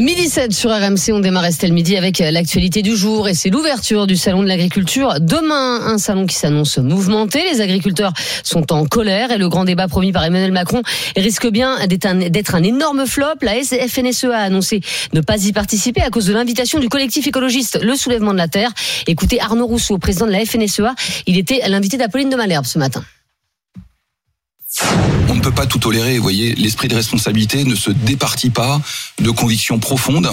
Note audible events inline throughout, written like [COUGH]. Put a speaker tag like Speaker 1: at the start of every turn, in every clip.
Speaker 1: Midi 7 sur RMC, on démarre Estelle Midi avec l'actualité du jour et c'est l'ouverture du salon de l'agriculture. Demain, un salon qui s'annonce mouvementé. Les agriculteurs sont en colère et le grand débat promis par Emmanuel Macron risque bien d'être un, un énorme flop. La FNSE a annoncé ne pas y participer à cause de l'invitation du collectif écologiste Le Soulèvement de la Terre. Écoutez Arnaud Rousseau, président de la FNSEA, il était l'invité d'Apolline de Malherbe ce matin.
Speaker 2: On ne peut pas tout tolérer. Vous voyez, l'esprit de responsabilité ne se départit pas de convictions profondes.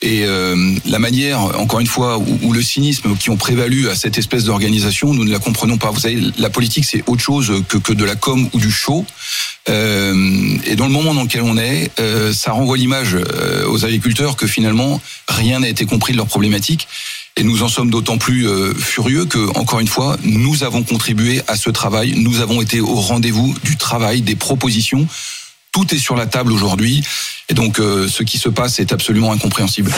Speaker 2: Et euh, la manière, encore une fois, où, le cynisme qui ont prévalu à cette espèce d'organisation, nous ne la comprenons pas. Vous savez, la politique, c'est autre chose que, que de la com ou du show. Euh, et dans le moment dans lequel on est, euh, ça renvoie l'image euh, aux agriculteurs que finalement, rien n'a été compris de leurs problématiques. Et nous en sommes d'autant plus euh, furieux que, encore une fois, nous avons contribué à ce travail. Nous avons été au rendez-vous du travail, des propositions. Tout est sur la table aujourd'hui. Et donc, euh, ce qui se passe est absolument incompréhensible.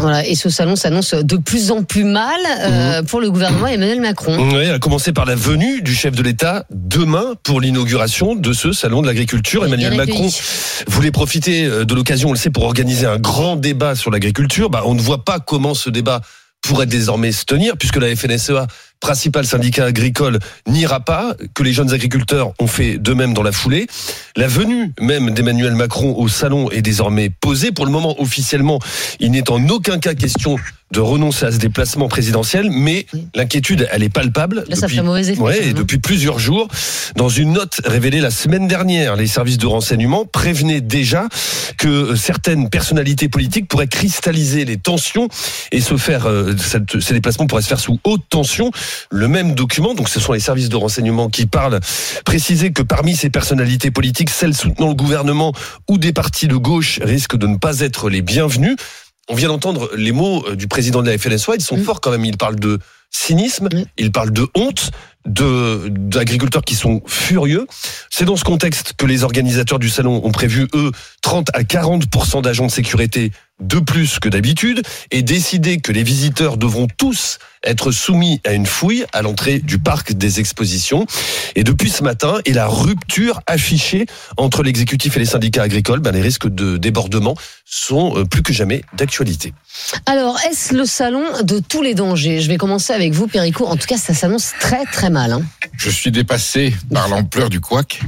Speaker 1: Voilà, et ce salon s'annonce de plus en plus mal euh, pour le gouvernement Emmanuel Macron.
Speaker 3: Oui, à commencer par la venue du chef de l'État demain pour l'inauguration de ce salon de l'agriculture. Emmanuel Macron voulait profiter de l'occasion, on le sait, pour organiser un grand débat sur l'agriculture. Bah, on ne voit pas comment ce débat pourrait désormais se tenir, puisque la FNSEA, principal syndicat agricole, n'ira pas, que les jeunes agriculteurs ont fait de même dans la foulée. La venue même d'Emmanuel Macron au salon est désormais posée. Pour le moment, officiellement, il n'est en aucun cas question de renoncer à ce déplacement présidentiel, mais oui. l'inquiétude, elle est palpable.
Speaker 1: Là, ça fait mauvais effet.
Speaker 3: Ouais, et depuis plusieurs jours. Dans une note révélée la semaine dernière, les services de renseignement prévenaient déjà que certaines personnalités politiques pourraient cristalliser les tensions et se faire, euh, cette, ces déplacements pourraient se faire sous haute tension. Le même document, donc ce sont les services de renseignement qui parlent, précisait que parmi ces personnalités politiques, celles soutenant le gouvernement ou des partis de gauche risquent de ne pas être les bienvenus. On vient d'entendre les mots du président de la FNSOA, ils sont mmh. forts quand même. Il parle de cynisme, mmh. il parle de honte, d'agriculteurs qui sont furieux. C'est dans ce contexte que les organisateurs du salon ont prévu eux 30 à 40 d'agents de sécurité de plus que d'habitude et décidé que les visiteurs devront tous être soumis à une fouille à l'entrée du parc des expositions. Et depuis ce matin, et la rupture affichée entre l'exécutif et les syndicats agricoles, ben les risques de débordement sont plus que jamais d'actualité.
Speaker 1: Alors, est-ce le salon de tous les dangers? Je vais commencer avec vous, Perico. En tout cas, ça s'annonce très très mal. Hein.
Speaker 4: Je suis dépassé par l'ampleur du couac.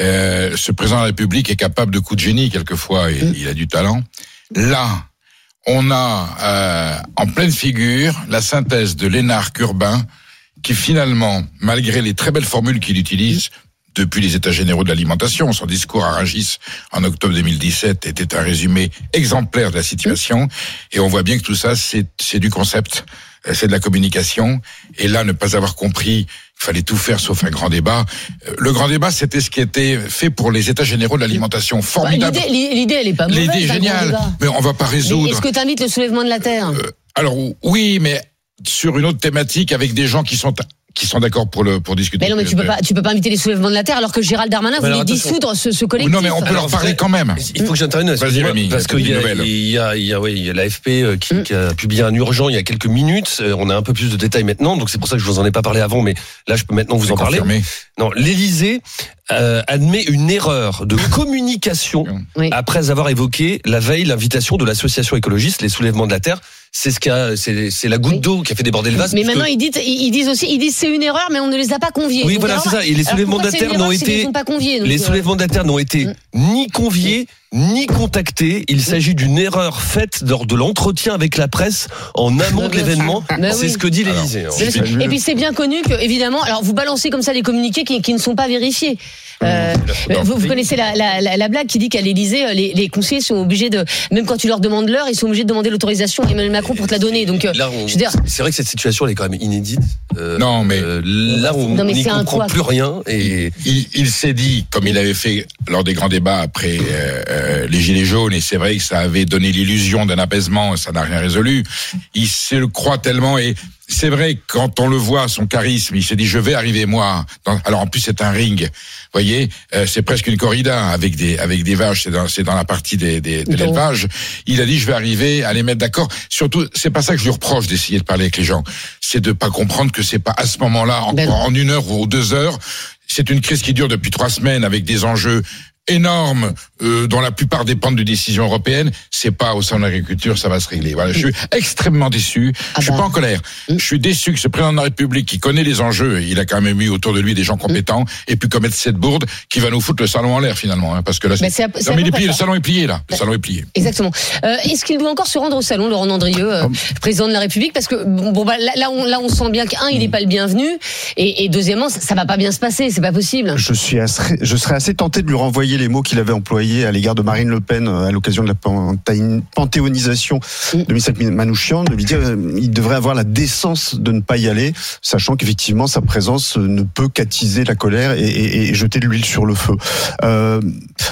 Speaker 4: Euh, ce président de la République est capable de coups de génie quelquefois, et mmh. il a du talent. Là, on a euh, en pleine figure la synthèse de l'énarque urbain qui finalement, malgré les très belles formules qu'il utilise, depuis les États généraux de l'alimentation, son discours à Rungis en octobre 2017 était un résumé exemplaire de la situation. Et on voit bien que tout ça, c'est du concept, c'est de la communication. Et là, ne pas avoir compris il fallait tout faire sauf un grand débat. Le grand débat, c'était ce qui était fait pour les États généraux de l'alimentation. Formidable.
Speaker 1: Bah, L'idée, elle est pas mauvaise.
Speaker 4: L'idée est géniale, mais on va pas résoudre.
Speaker 1: Est-ce que tu invites le soulèvement de la terre? Euh,
Speaker 4: Alors oui, mais sur une autre thématique avec des gens qui sont qui sont d'accord pour le pour discuter.
Speaker 1: Mais non, mais tu peux pas, tu peux pas inviter les soulèvements de la terre alors que Gérald Darmanin voulait alors, dissoudre ce, ce, collectif.
Speaker 4: Non, mais on peut alors, leur parler quand même.
Speaker 3: Il faut que j'intervienne parce qu'il y, il y a, il y a, oui, il y a l'AFP qui, mm. qui, a publié un urgent il y a quelques minutes. On a un peu plus de détails maintenant, donc c'est pour ça que je vous en ai pas parlé avant, mais là je peux maintenant vous en parler. Non, l'Élysée euh, admet une erreur de communication oui. après avoir évoqué la veille l'invitation de l'association écologiste Les Soulèvements de la Terre c'est ce qui a, c'est la goutte oui. d'eau qui a fait déborder le vase.
Speaker 1: Mais maintenant ils disent, ils disent aussi, ils disent c'est une erreur, mais on ne les a pas conviés.
Speaker 3: Oui, voilà, c'est ça. Et les soulèvements la terre n'ont été, les soulèvements n'ont été mm. ni conviés ni contactés. Il s'agit d'une erreur faite lors de l'entretien avec la presse en amont de l'événement. C'est oui. ce que dit l'Élysée.
Speaker 1: Et puis c'est bien connu que, évidemment, alors vous balancez comme ça les communiqués qui, qui ne sont pas vérifiés. Euh, vous, vous, connaissez la, la, la, la, blague qui dit qu'à l'Élysée, les, les, conseillers sont obligés de, même quand tu leur demandes l'heure, ils sont obligés de demander l'autorisation à Emmanuel Macron pour te la donner. Donc,
Speaker 3: dire, c'est vrai que cette situation elle est quand même inédite.
Speaker 4: Euh, non, mais
Speaker 3: euh, là, on n'y comprend plus rien. Et
Speaker 4: il, il s'est dit, comme il avait fait lors des grands débats après euh, les gilets jaunes, et c'est vrai que ça avait donné l'illusion d'un apaisement, ça n'a rien résolu. Il se le croit tellement, et c'est vrai, quand on le voit, son charisme, il s'est dit, je vais arriver, moi. dans- Alors, en plus, c'est un ring. Voyez, euh, c'est presque une corrida avec des, avec des vaches. C'est dans, c'est dans la partie des, des- de l'élevage. Il a dit, je vais arriver à les mettre d'accord. Surtout, c'est pas ça que je lui reproche d'essayer de parler avec les gens. C'est de pas comprendre que c'est pas à ce moment-là, encore
Speaker 1: Ben
Speaker 4: en une heure ou deux heures. C'est une crise qui dure depuis trois semaines avec des enjeux énormes euh, dont la plupart dépendent de décisions européennes. C'est pas au sein de l'agriculture, ça va se régler. Voilà, je suis extrêmement déçu.
Speaker 1: Ah
Speaker 4: je suis
Speaker 1: bah.
Speaker 4: pas en colère.
Speaker 1: Mm.
Speaker 4: Je suis déçu que ce président de la République, qui connaît les enjeux, il a quand même eu autour de lui des gens compétents, et puis commettre cette bourde qui va nous foutre le salon en l'air finalement, hein, parce que là,
Speaker 1: Mais c'est
Speaker 4: non mais il
Speaker 1: peu
Speaker 4: est
Speaker 1: près
Speaker 4: plié, le salon est plié là. Le salon est plié.
Speaker 1: Exactement. Euh, Est-ce qu'il doit encore se rendre au salon, Laurent Andrieux, euh, président de la République? Parce que bon, bon, bah, là, là, on, là, on sent bien qu'un, il n'est pas le bienvenu, et, et deuxièmement, ça, ça va pas bien se passer, c'est pas possible.
Speaker 5: Je suis assez, je serais assez tenté de lui renvoyer les mots qu'il avait employés à l'égard de Marine Le Pen euh, à l'occasion de la panthéon- panthéonisation de Michel Manouchian, de lui dire euh, il devrait avoir la décence de ne pas y aller, sachant qu'effectivement sa présence euh, ne peut qu'attiser la colère et, et- et jeter de l'huile sur le feu. Euh,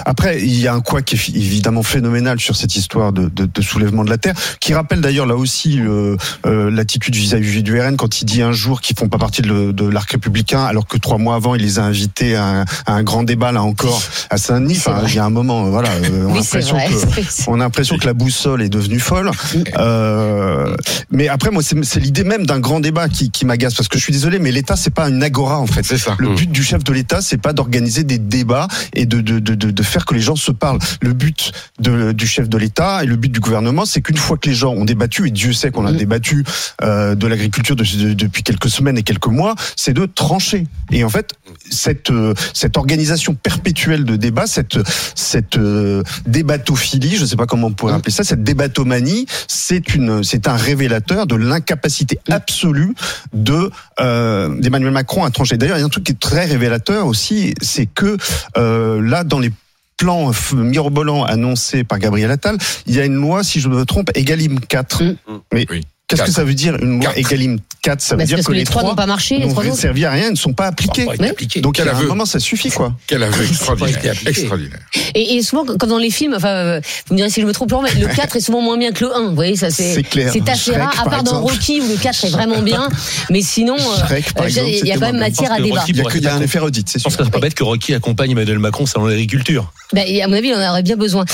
Speaker 5: après, il y a un quoi qui est évidemment phénoménal sur cette histoire de, de- de soulèvement de la terre, qui rappelle d'ailleurs là aussi euh, euh, l'attitude vis-à-vis du RN quand il dit un jour qu'ils font pas partie de, l'arc républicain, alors que trois mois avant il les a invités à un, à un grand débat là encore à Saint-Denis. Enfin, il y a un moment, euh, voilà, [LAUGHS] euh, on a
Speaker 1: Oui, vrai.
Speaker 5: que [LAUGHS] on a l'impression que la boussole est devenue folle. Euh, mais après, moi, c'est l'idée même d'un grand débat qui, qui m'agace parce que je suis désolé, mais l'État c'est pas une agora en fait.
Speaker 4: C'est ça.
Speaker 5: Le but du chef de l'État, c'est pas d'organiser des débats et de, de, de, de, de faire que les gens se parlent. Le but de, du chef de l'État et le but du gouvernement, c'est qu'une fois que les gens ont débattu, et Dieu sait qu'on a
Speaker 1: Mm.
Speaker 5: débattu euh, de l'agriculture de- de- depuis quelques semaines et quelques mois, c'est de trancher. Et en fait, cette, cette organisation perpétuelle de cette, cette euh, débatophilie, je ne sais pas comment on pourrait appeler ça, cette débatomanie, c'est une, c'est un révélateur de l'incapacité absolue de euh, d'Emmanuel Macron à trancher. D'ailleurs, il y a un truc qui est très révélateur aussi, c'est que euh, là, dans les plans f- mirobolants annoncés par Gabriel Attal, il y a une loi, si je ne me trompe, Egalim 4.
Speaker 1: Mm.
Speaker 5: Mais
Speaker 4: Oui.
Speaker 5: Qu'est-ce que ça veut dire une loi
Speaker 4: Quatre.
Speaker 5: Egalim 4 Ça veut dire que,
Speaker 1: que les trois n'ont pas marché, les
Speaker 5: n'ont
Speaker 1: trois autres.
Speaker 5: servi à rien, ne sont pas appliqués.
Speaker 6: pas été appliqué.
Speaker 5: Donc à un moment, ça suffit quoi.
Speaker 4: Quel aveu [LAUGHS] extraordinaire. Extraordinaire.
Speaker 1: Et, et souvent, comme dans les films, enfin, euh, vous me direz si je me trompe, mais le [LAUGHS] 4 est souvent moins bien que le 1. Vous voyez, ça c'est
Speaker 5: C'est clair.
Speaker 1: c'est assez rare, à
Speaker 5: par
Speaker 1: part dans. Rocky où le 4 est vraiment bien. Mais sinon, euh, euh, il y a quand même matière à débat.
Speaker 5: Il y a, un effet redite, c'est
Speaker 6: Je pense
Speaker 5: sûr.
Speaker 6: que c'est pas bête que Rocky accompagne Emmanuel Macron salon de l'agriculture.
Speaker 1: Bah, à mon avis, il en aurait bien besoin.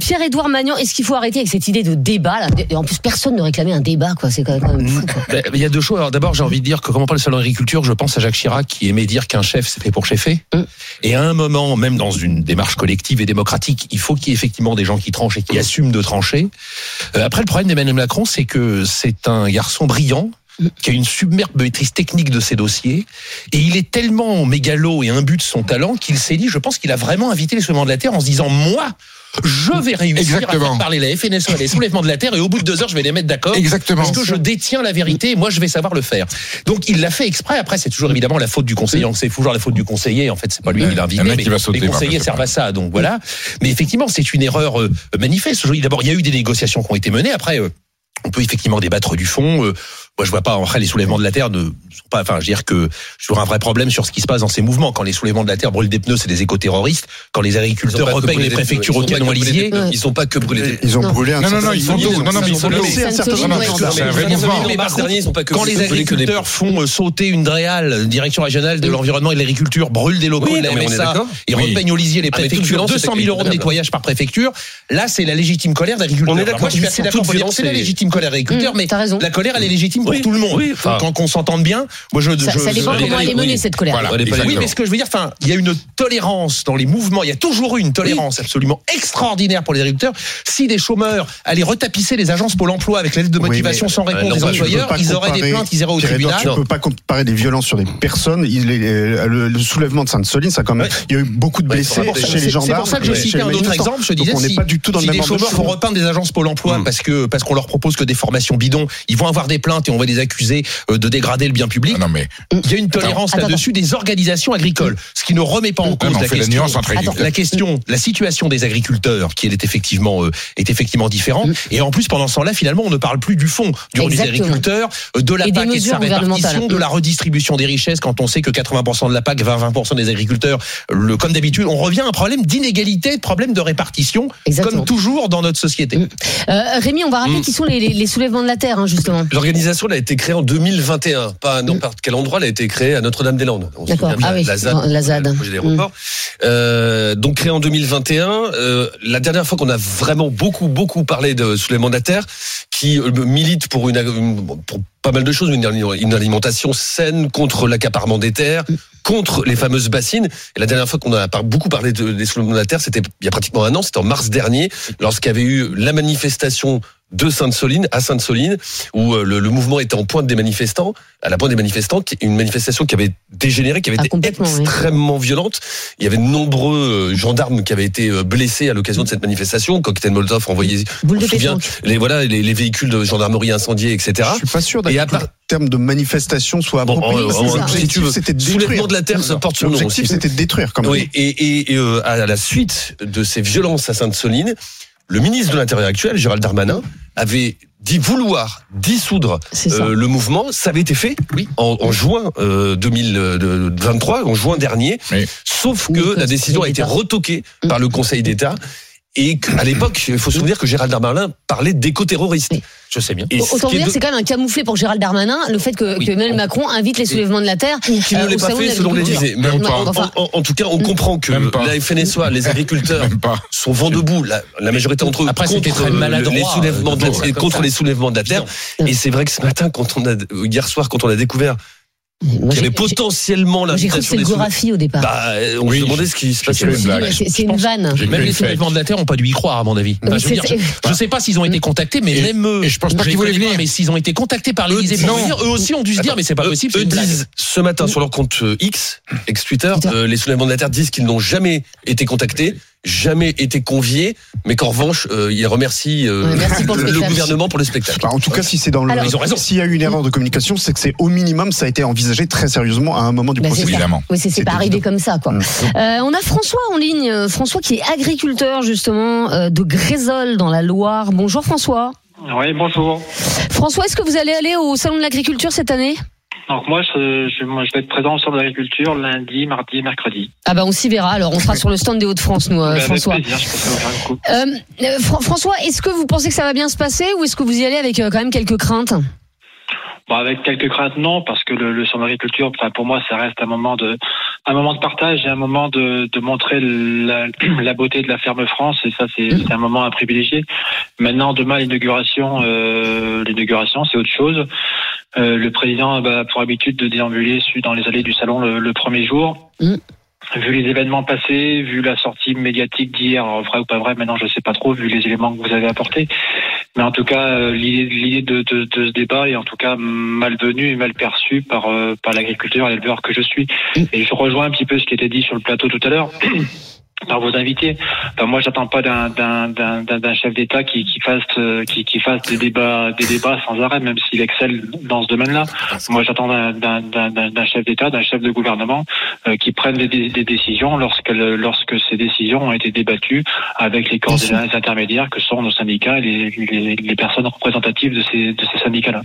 Speaker 1: Pierre-Édouard Magnan, est-ce qu'il faut arrêter avec cette idée de débat En plus, personne ne réclamait un débat, quoi. C'est quand même, quand même fou. Quoi.
Speaker 6: Ben, Il y a deux choses. Alors d'abord, j'ai envie de dire que comment on parle de salon d'agriculture, je pense à Jacques Chirac qui aimait dire qu'un chef c'est fait pour chefer.
Speaker 1: Mm.
Speaker 6: Et à un moment, même dans une démarche collective et démocratique, il faut qu'il y ait effectivement des gens qui tranchent et qui assument de trancher. Euh, après, le problème d'Emmanuel Macron, c'est que c'est un garçon brillant qui a une superbe maîtrise technique de ses dossiers, et il est tellement mégalo et imbu de son talent qu'il s'est dit, je pense qu'il a vraiment invité les soulèvements de la Terre en se disant, moi, je vais réussir à
Speaker 4: Exactement.
Speaker 6: faire parler la FNSEA, les soulèvements de la Terre, et au bout de deux heures, je vais les mettre d'accord.
Speaker 4: Exactement.
Speaker 6: Parce que je détiens la vérité, et moi je vais savoir le faire. Donc il l'a fait exprès. Après, c'est toujours évidemment la faute du conseiller. C'est toujours la faute du conseiller. En fait, c'est pas lui qui l'a invité. Mais les conseillers servent à ça. Donc voilà. Mais effectivement, c'est une erreur euh, manifeste. D'abord, il y a eu des négociations qui ont été menées. Après. euh, on peut effectivement débattre du fond. Moi, je vois pas. Après, les soulèvements de la terre ne sont pas. Enfin, je veux dire que sur un vrai problème sur ce qui se passe dans ces mouvements. Quand les soulèvements de la terre brûlent des pneus, c'est des éco-terroristes. Quand les agriculteurs repeignent les préfectures au canon à lisier,
Speaker 1: Ouais.
Speaker 6: ils ont pas que brûlé des
Speaker 5: Ils ont
Speaker 1: Non.
Speaker 5: brûlé un
Speaker 4: Non, non,
Speaker 5: certain
Speaker 4: non, ils
Speaker 5: de-
Speaker 4: Non, non, mais ils
Speaker 3: ils sont pas que
Speaker 6: quand les
Speaker 3: brûlés
Speaker 6: agriculteurs font euh, sauter une DREAL, direction régionale de l'environnement et de l'agriculture, brûlent des locaux de la MSA
Speaker 4: Oui.
Speaker 6: repeignent au lisier les
Speaker 3: Ah,
Speaker 6: préfectures,
Speaker 3: violence,
Speaker 6: 200 000 euros de nettoyage par préfecture, là c'est la légitime colère d'agriculteurs.
Speaker 3: On est d'accord.
Speaker 6: Moi je suis assez
Speaker 3: Toute
Speaker 6: d'accord pour dire
Speaker 3: violence,
Speaker 6: que c'est la légitime colère d'agriculteurs,
Speaker 1: Mmh,
Speaker 6: mais la colère elle est légitime pour
Speaker 3: Oui,
Speaker 6: tout le monde.
Speaker 3: oui, enfin-
Speaker 6: Quand qu'on s'entende bien, moi je,
Speaker 1: Ça,
Speaker 6: je-
Speaker 1: ça dépend
Speaker 6: je-
Speaker 1: comment elle est menée, cette colère.
Speaker 4: Voilà.
Speaker 6: Oui, mais ce que je veux dire, enfin, il y a une tolérance dans les mouvements. Il y a toujours eu une tolérance absolument extraordinaire pour les agriculteurs. Si des chômeurs allaient retapisser les agences Pôle Emploi avec l'aide de
Speaker 5: Oui,
Speaker 6: motivation
Speaker 5: mais-
Speaker 6: sans réponse
Speaker 3: non,
Speaker 6: des employeurs, ils auraient des plaintes, ils iraient au tribunal.
Speaker 5: Tu peux pas comparer des violences sur des personnes. Il est- euh, le, le soulèvement de Sainte-Soline, ça quand même. Il y a eu beaucoup de blessés
Speaker 3: c'est
Speaker 5: chez les
Speaker 6: C'est
Speaker 5: gendarmes.
Speaker 6: pour ça que je citais un autre exemple. Je disais
Speaker 5: on n'est
Speaker 6: si,
Speaker 5: pas du tout dans
Speaker 6: si
Speaker 5: le
Speaker 6: des
Speaker 5: de
Speaker 6: chômeurs font
Speaker 5: choses.
Speaker 6: repeindre des agences Pôle Emploi
Speaker 5: Mm.
Speaker 6: parce que parce qu'on leur propose que des formations bidons, ils vont avoir des plaintes et on va va les accuser euh, de dégrader le bien public.
Speaker 4: Ah non, mais
Speaker 6: Il y a une tolérance là-dessus des organisations agricoles, ce qui ne remet pas en cause la question. La question, la situation des agriculteurs, qui elle est effectivement euh, est effectivement différente.
Speaker 1: Mm.
Speaker 6: Et en plus, pendant ce temps-là, finalement, on ne parle plus du fond du rôle des agriculteurs, euh, de la
Speaker 1: Et des
Speaker 6: PAC et de sa répartition, de la redistribution des richesses. Quand on sait que 80% de la PAC va à 20% des agriculteurs, le, comme d'habitude, on revient à un problème d'inégalité, de problème de répartition,
Speaker 1: Exactement.
Speaker 6: comme toujours dans notre société.
Speaker 1: Mm. Euh, Rémi, on va rappeler
Speaker 3: Mm.
Speaker 1: qui sont les, les- les soulèvements de la terre, hein, justement.
Speaker 3: L'organisation elle a été créée en 2021, pas à n'importe quel endroit, elle a été créée à Notre-Dame-des-Landes. On se
Speaker 1: D'accord.
Speaker 3: souvient
Speaker 1: Ah oui,
Speaker 3: la ZAD,
Speaker 1: non, la ZAD.
Speaker 3: le projet d'aéroport. Euh, donc créée en 2021, euh, la dernière fois qu'on a vraiment beaucoup beaucoup parlé de de la terre, qui euh, milite pour une, une- pour pas mal de choses, une, une alimentation saine contre l'accaparement des terres, contre les fameuses bassines. Et la dernière fois qu'on a beaucoup parlé de, des soulèvements de la terre, c'était il y a pratiquement un an, c'était en mars dernier, lorsqu'il y avait eu la manifestation de Sainte-Soline à Sainte-Soline, où euh, le, le mouvement était en pointe des manifestants, à la pointe des manifestants, une manifestation qui avait dégénéré, qui avait
Speaker 1: Ah,
Speaker 3: été
Speaker 1: oui.
Speaker 3: extrêmement violente. Il y avait de nombreux euh, gendarmes qui avaient été euh, blessés à l'occasion de cette manifestation, cocktail Molotov envoyé.
Speaker 1: Boule
Speaker 3: on se souvient, les voilà, les, les véhicules de gendarmerie incendiés, etc.
Speaker 5: Je suis pas sûr
Speaker 3: Et
Speaker 5: d'ailleurs
Speaker 3: à
Speaker 5: que
Speaker 3: part-
Speaker 5: le terme de manifestation soit
Speaker 3: Bon,
Speaker 5: approprié.
Speaker 3: en-
Speaker 1: en- si
Speaker 5: L'objectif,
Speaker 3: tu veux,
Speaker 5: c'était de
Speaker 3: soulèvement
Speaker 5: détruire.
Speaker 3: de la terre, ça porte son nom
Speaker 5: L'objectif, c'était de détruire, quand même.
Speaker 3: Oui, et, et, et, euh, à la suite de ces violences à Sainte-Soline, le ministre de l'Intérieur actuel, Gérald Darmanin, avait dit vouloir dissoudre euh, le mouvement. Ça avait été fait
Speaker 6: Oui.
Speaker 3: en, en juin euh, 2023, en juin dernier.
Speaker 4: Oui.
Speaker 3: Sauf que la décision a été retoquée par le Conseil d'État. Et qu'à l'époque, il faut se souvenir que Gérald Darmanin parlait d'éco-terroristes.
Speaker 1: Oui.
Speaker 6: Je sais bien.
Speaker 3: Et ce
Speaker 1: Autant
Speaker 3: est
Speaker 1: dire,
Speaker 3: de-
Speaker 1: c'est quand même un camouflet pour Gérald Darmanin, le fait que,
Speaker 6: Oui.
Speaker 1: que Emmanuel Macron invite les soulèvements de la terre.
Speaker 3: qui ne
Speaker 1: euh,
Speaker 3: l'est pas fait selon l'Élysée. Mais
Speaker 4: Même
Speaker 3: en,
Speaker 4: pas.
Speaker 3: en-
Speaker 1: Enfin,
Speaker 3: en- en tout cas, on comprend que la FNSOA, les [LAUGHS] agriculteurs, sont vent debout, la, la majorité d'entre eux,
Speaker 6: Après,
Speaker 3: contre
Speaker 6: très
Speaker 3: euh,
Speaker 6: maladroit,
Speaker 3: les soulèvements de la, contre les soulèvements de la terre. Et c'est vrai que ce matin, quand on a, hier soir, quand on a découvert
Speaker 1: Moi,
Speaker 3: y
Speaker 1: j'ai-
Speaker 3: avait
Speaker 1: j'ai-
Speaker 3: potentiellement
Speaker 1: moi, J'ai cru que c'était Gorafi au départ.
Speaker 3: bah, on
Speaker 4: Oui,
Speaker 3: se demandait ce qui se passait.
Speaker 4: une
Speaker 1: c'est une vanne.
Speaker 6: Même les soulèvements de la terre ont pas dû y croire, à mon avis. Enfin, je, veux
Speaker 1: c'est-
Speaker 6: dire,
Speaker 1: c'est-
Speaker 6: je- je sais pas s'ils ont été contactés, mais
Speaker 4: Et-
Speaker 6: même eux.
Speaker 4: et je pense pas qu'ils voulaient venir.
Speaker 6: mais s'ils ont été contactés par l'Élysée pour
Speaker 4: non.
Speaker 6: venir, eux aussi ont dû se dire, mais c'est pas
Speaker 3: Eux-
Speaker 6: possible.
Speaker 3: Eux, disent ce matin sur leur compte euh, X, ex-Twitter,
Speaker 1: Twitter.
Speaker 3: euh, les soulèvements de la terre disent qu'ils n'ont jamais été contactés, jamais été conviés, mais qu'en revanche, euh, ils remercient euh,
Speaker 1: le
Speaker 3: gouvernement pour le spectacle.
Speaker 5: Bah, en tout cas, si c'est dans le,
Speaker 1: Alors-
Speaker 6: Ils ont raison.
Speaker 5: s'il y a eu une erreur de communication, c'est que c'est au minimum, ça a été envisagé très sérieusement à un moment du
Speaker 1: Bah,
Speaker 5: processus.
Speaker 4: Évidemment.
Speaker 1: Oui, c'est pas arrivé comme ça, quoi. Euh, on a François en ligne, euh, François qui est agriculteur justement euh, de Grézol dans la Loire. Bonjour François.
Speaker 7: Oui, bonjour.
Speaker 1: François, est-ce que vous allez aller au salon de l'agriculture cette année?
Speaker 7: Donc moi je, je, moi, je vais être présent au centre de l'agriculture lundi, mardi et mercredi.
Speaker 1: Ah bah on s'y verra. Alors on sera sur le stand des Hauts-de-France, nous, euh,
Speaker 7: Ben,
Speaker 1: François.
Speaker 7: Avec plaisir, je vous faire.
Speaker 1: Euh, euh, Fran- François, est-ce que vous pensez que ça va bien se passer ou est-ce que vous y allez avec euh, quand même quelques craintes?
Speaker 7: Bon, avec quelques craintes, non, parce que le, le centre d'agriculture, enfin, pour moi, ça reste un moment de, un moment de partage et un moment de, de montrer la, [CLEARS THROAT] la beauté de la ferme France. Et ça, c'est c'est un moment à privilégier. Maintenant, demain, l'inauguration, euh, l'inauguration, c'est autre chose. Euh, le président a bah, pour habitude de déambuler dans les allées du salon le, le premier jour.
Speaker 1: Mm.
Speaker 7: Vu les événements passés, vu la sortie médiatique d'hier, alors, vrai ou pas vrai, maintenant je sais pas trop, vu les éléments que vous avez apportés. Mais en tout cas, euh, l'idée de ce débat est en tout cas malvenue et mal perçue par, euh, par l'agriculteur et l'éleveur que je suis. Et je rejoins un petit peu ce qui était dit sur le plateau tout à l'heure. [CLEARS THROAT] par vos invités. Enfin, moi, j'attends pas d'un chef d'État qui qui fasse euh, qui qui fasse des débats des débats sans arrêt, même s'il excelle dans ce domaine-là. Moi, j'attends d'un chef d'État, d'un chef de gouvernement euh, qui prenne des, des, décisions lorsque lorsque ces décisions ont été débattues avec les corps des intermédiaires que sont nos syndicats et les les, les personnes représentatives de ces de ces syndicats-là.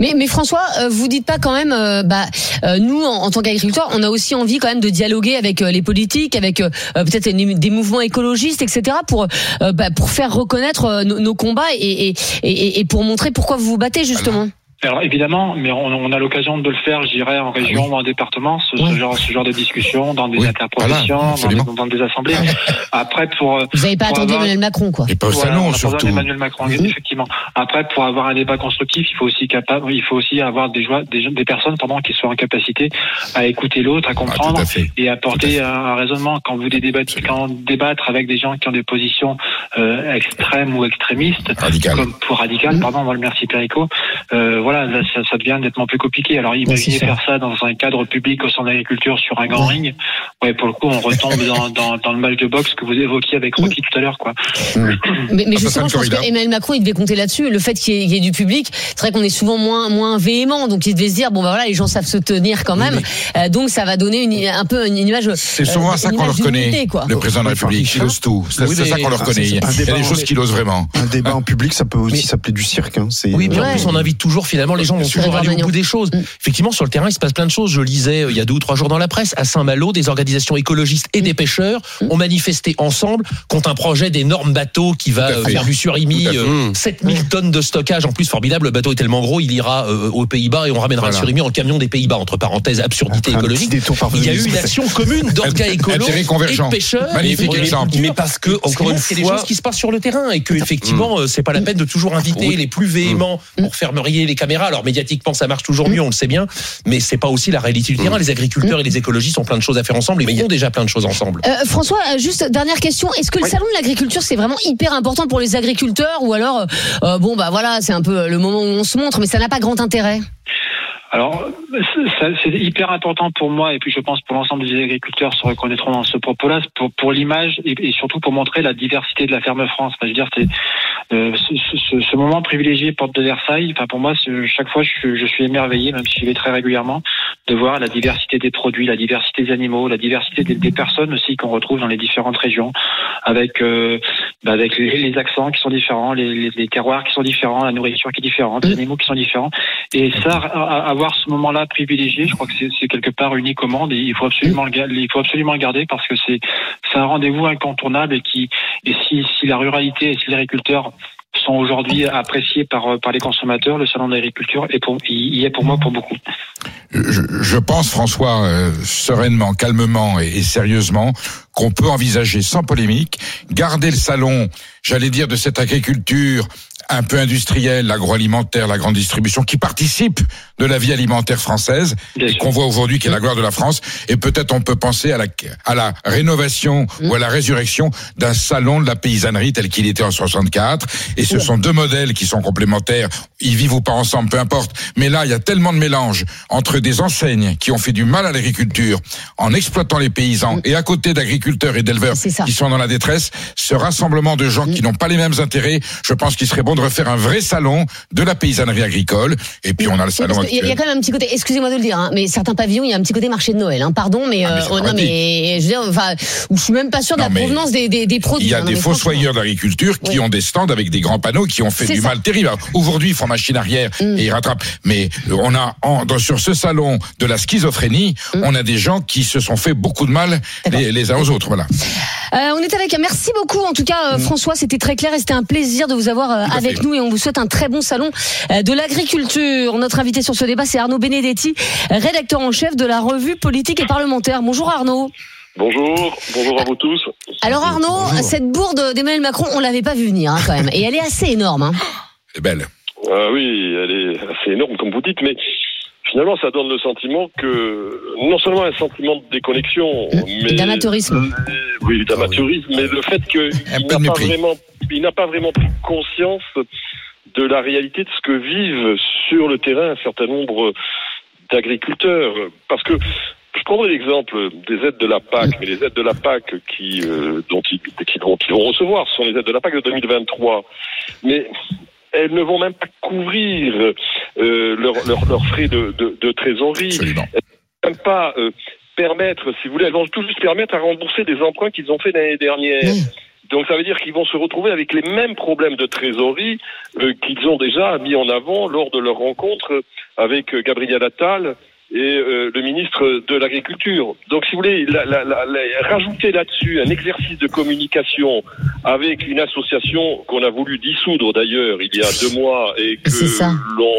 Speaker 1: Mais, mais François, euh, vous dites pas quand même, euh, bah, euh, nous en, en tant qu'agriculteurs, on a aussi envie quand même de dialoguer avec les politiques, avec peut-être des des mouvements écologistes, etc., pour euh, bah, pour faire reconnaître euh, nos, nos combats et, et, et, et pour montrer pourquoi vous vous battez justement.
Speaker 7: Alors évidemment, mais on, on a l'occasion de le faire, je dirais, en région ou en département, ce, genre, ce genre de discussion, dans des
Speaker 4: Oui,
Speaker 7: interprofessions,
Speaker 4: voilà,
Speaker 7: dans, des, dans des assemblées. [LAUGHS] Après, pour euh,
Speaker 1: Vous n'avez pas attendu
Speaker 7: avoir-
Speaker 1: Emmanuel Macron, quoi.
Speaker 4: Et pas au
Speaker 7: Voilà,
Speaker 4: salon, surtout.
Speaker 7: d'Emmanuel Macron,
Speaker 1: Mhm.
Speaker 7: effectivement. Après, pour avoir un débat constructif, il faut aussi capable, il faut aussi avoir des, joies, des, des personnes, pardon, qui soient en capacité à écouter l'autre, à
Speaker 4: Ah, tout
Speaker 7: comprendre
Speaker 4: à fait.
Speaker 7: et
Speaker 4: Tout à
Speaker 7: apporter
Speaker 4: fait.
Speaker 7: un, raisonnement. Quand vous débattez, quand débattre avec des gens qui ont des positions euh, extrêmes ou extrémistes,
Speaker 4: Radical.
Speaker 7: comme pour radical, pardon, voilà, merci Perico. Euh, voilà, là, ça, ça devient nettement plus compliqué. Alors imaginez faire ça dans un cadre public au centre d'agriculture sur un grand ring. Ouais, pour le coup, on retombe dans, [LAUGHS] dans, dans le match de boxe que vous évoquiez avec Rocky tout à l'heure, quoi.
Speaker 1: Mais, mais
Speaker 4: Ah,
Speaker 1: justement, je pense
Speaker 4: corrida.
Speaker 1: qu'Emmanuel Macron, il devait compter là-dessus. Le fait qu'il y, ait- qu'il y ait du public, c'est vrai qu'on est souvent moins, moins véhément. Donc, il devait se dire, bon, bah voilà, les gens savent se tenir quand même. Euh, donc, ça va donner une, un peu une image.
Speaker 4: C'est souvent
Speaker 1: euh,
Speaker 4: à ça qu'on
Speaker 1: image
Speaker 4: leur connaît,
Speaker 1: d'unité, quoi.
Speaker 4: le président de la République. Il ose tout. C'est ça
Speaker 6: mais-
Speaker 4: qu'on leur
Speaker 5: Ah,
Speaker 4: connaît.
Speaker 5: c'est
Speaker 4: Il y
Speaker 5: un
Speaker 4: a
Speaker 5: débat,
Speaker 4: des choses
Speaker 5: mais-
Speaker 4: qu'il ose vraiment.
Speaker 5: Un débat en public, ça peut aussi
Speaker 6: Mais-
Speaker 5: s'appeler du cirque. Hein. C'est
Speaker 6: Oui, puis en plus on invite toujours finalement les gens vont toujours aller au bout des choses.
Speaker 1: Mm.
Speaker 6: Effectivement, sur le terrain, il se passe plein de choses. Je lisais euh, il y a deux ou trois jours dans la presse à Saint-Malo, des organisations écologistes et des pêcheurs ont manifesté ensemble contre un projet d'énormes bateaux qui va euh, faire du surimi.
Speaker 4: Tout à fait.
Speaker 6: euh, 7000 tonnes de stockage. En plus, formidable. Le bateau est tellement gros, il ira euh, aux Pays-Bas et on ramènera le surimi en camion des Pays-Bas. Entre parenthèses, absurdité écologique. Il y a eu une action commune d'orgas [LAUGHS] écolos et de pêcheurs.
Speaker 4: Magnifique exemple.
Speaker 3: Mais parce que, encore une
Speaker 6: montre qu'il y a des
Speaker 3: fois,
Speaker 6: choses qui se passent sur le terrain et que effectivement c'est pas la peine de toujours inviter les plus véhéments pour faire marier les Alors médiatiquement ça marche toujours mieux, on le sait bien, mais c'est pas aussi la réalité du terrain. Les agriculteurs et les écologistes ont plein de choses à faire ensemble et font déjà plein de choses ensemble.
Speaker 1: Euh, François, euh, juste dernière question. Est-ce que le salon de l'agriculture c'est vraiment hyper important pour les agriculteurs ou alors euh, bon bah voilà c'est un peu le moment où on se montre mais ça n'a pas grand intérêt?
Speaker 7: Alors, c'est- ça- c'est hyper important pour moi et puis je pense pour l'ensemble des agriculteurs se reconnaîtront dans ce propos-là, pour, pour l'image et, et surtout pour montrer la diversité de la ferme France. Enfin, je veux dire, c'est euh, ce, ce- ce moment privilégié porte de Versailles. Enfin, pour moi, chaque fois, je, je suis émerveillé, même si j'y vais très régulièrement, de voir la diversité des produits, la diversité des animaux, la diversité des, des personnes aussi qu'on retrouve dans les différentes régions, avec euh, bah, avec les, les accents qui sont différents, les, les, les terroirs qui sont différents, la nourriture qui est différente, les animaux qui sont différents. Et ça, à- à- avoir ce moment-là privilégié, je crois que c'est quelque part unique au monde et il faut absolument le, il faut absolument le garder parce que c'est un rendez-vous incontournable et qui et si, la ruralité et si les agriculteurs sont aujourd'hui appréciés par par les consommateurs, le salon de l'agriculture est pour y est pour moi pour beaucoup.
Speaker 4: Je, pense, François, euh, sereinement, calmement et sérieusement, qu'on peut envisager sans polémique, garder le salon, j'allais dire, de cette agriculture un peu industrielle, l'agroalimentaire, la grande distribution, qui participe de la vie alimentaire française
Speaker 7: Bien
Speaker 4: et qu'on voit aujourd'hui qui est la gloire de la France. Et peut-être on peut penser à la, à la rénovation ou à la résurrection d'un salon de la paysannerie tel qu'il était en 64. Et ce sont deux modèles qui sont complémentaires. Ils vivent ou pas ensemble, peu importe. Mais là, il y a tellement de mélange entre des enseignes qui ont fait du mal à l'agriculture en exploitant les paysans et à côté d'agriculteurs et d'éleveurs qui sont dans la détresse. Ce rassemblement de gens qui n'ont pas les mêmes intérêts, je pense qu'il serait bon de refaire un vrai salon de la paysannerie agricole. Et puis on a le salon
Speaker 1: il y a quand même un petit côté, excusez-moi de le dire, hein, mais certains pavillons, il y a un petit côté marché de Noël. Hein, pardon, mais,
Speaker 4: Ah, mais
Speaker 1: euh, oh, non, mais je veux dire, enfin, je suis même pas sûr de la provenance des, des, des produits.
Speaker 4: Il y a
Speaker 1: hein,
Speaker 4: des fossoyeurs d'agriculture qui
Speaker 1: Oui.
Speaker 4: ont des stands avec des grands panneaux qui ont fait du
Speaker 1: ça.
Speaker 4: mal terrible. Aujourd'hui, ils font machine arrière
Speaker 1: Mm.
Speaker 4: et ils rattrapent. Mais euh, on a en- dans, sur ce salon de la schizophrénie,
Speaker 1: Mm.
Speaker 4: on a des gens qui se sont fait beaucoup de mal les, les uns aux autres. Voilà.
Speaker 1: Euh, on est avec. Merci beaucoup. En tout cas, euh, François, c'était très clair et c'était un plaisir de vous avoir
Speaker 4: Mm. À
Speaker 1: avec nous et on vous souhaite un très bon salon euh, de l'agriculture. Notre invité sur ce débat, c'est Arnaud Benedetti, rédacteur en chef de la revue politique et parlementaire. Bonjour Arnaud.
Speaker 8: Bonjour, bonjour à vous tous.
Speaker 1: Alors Arnaud, cette bourde d'Emmanuel Macron, on l'avait pas vu venir hein, quand même, et elle est assez énorme. Hein.
Speaker 4: C'est belle.
Speaker 8: Ah oui, elle est assez énorme comme vous dites, mais finalement ça donne le sentiment que non seulement un sentiment de déconnexion, mais
Speaker 1: D'amateurisme.
Speaker 8: oui, d'amateurisme, mais le fait qu'il n'a pas vraiment, il n'a pas vraiment pris conscience de la réalité de ce que vivent sur le terrain un certain nombre d'agriculteurs, parce que je prendrai l'exemple des aides de la PAC, mais les aides de la PAC qui, euh, dont, ils, qui, dont ils vont recevoir, ce sont les aides de la PAC de 2023. Mais elles ne vont même pas couvrir euh, leurs leur, leurs frais de, de, de trésorerie,
Speaker 4: Absolument.
Speaker 8: même pas euh, permettre, si vous voulez, elles vont tout juste permettre à rembourser des emprunts qu'ils ont fait l'année dernière. Donc ça veut dire qu'ils vont se retrouver avec les mêmes problèmes de trésorerie euh, qu'ils ont déjà mis en avant lors de leur rencontre avec Gabriel Attal et euh, le ministre de l'Agriculture. Donc si vous voulez, la, la, la, la- rajouter là-dessus un exercice de communication avec une association qu'on a voulu dissoudre d'ailleurs il y a deux mois et que l'on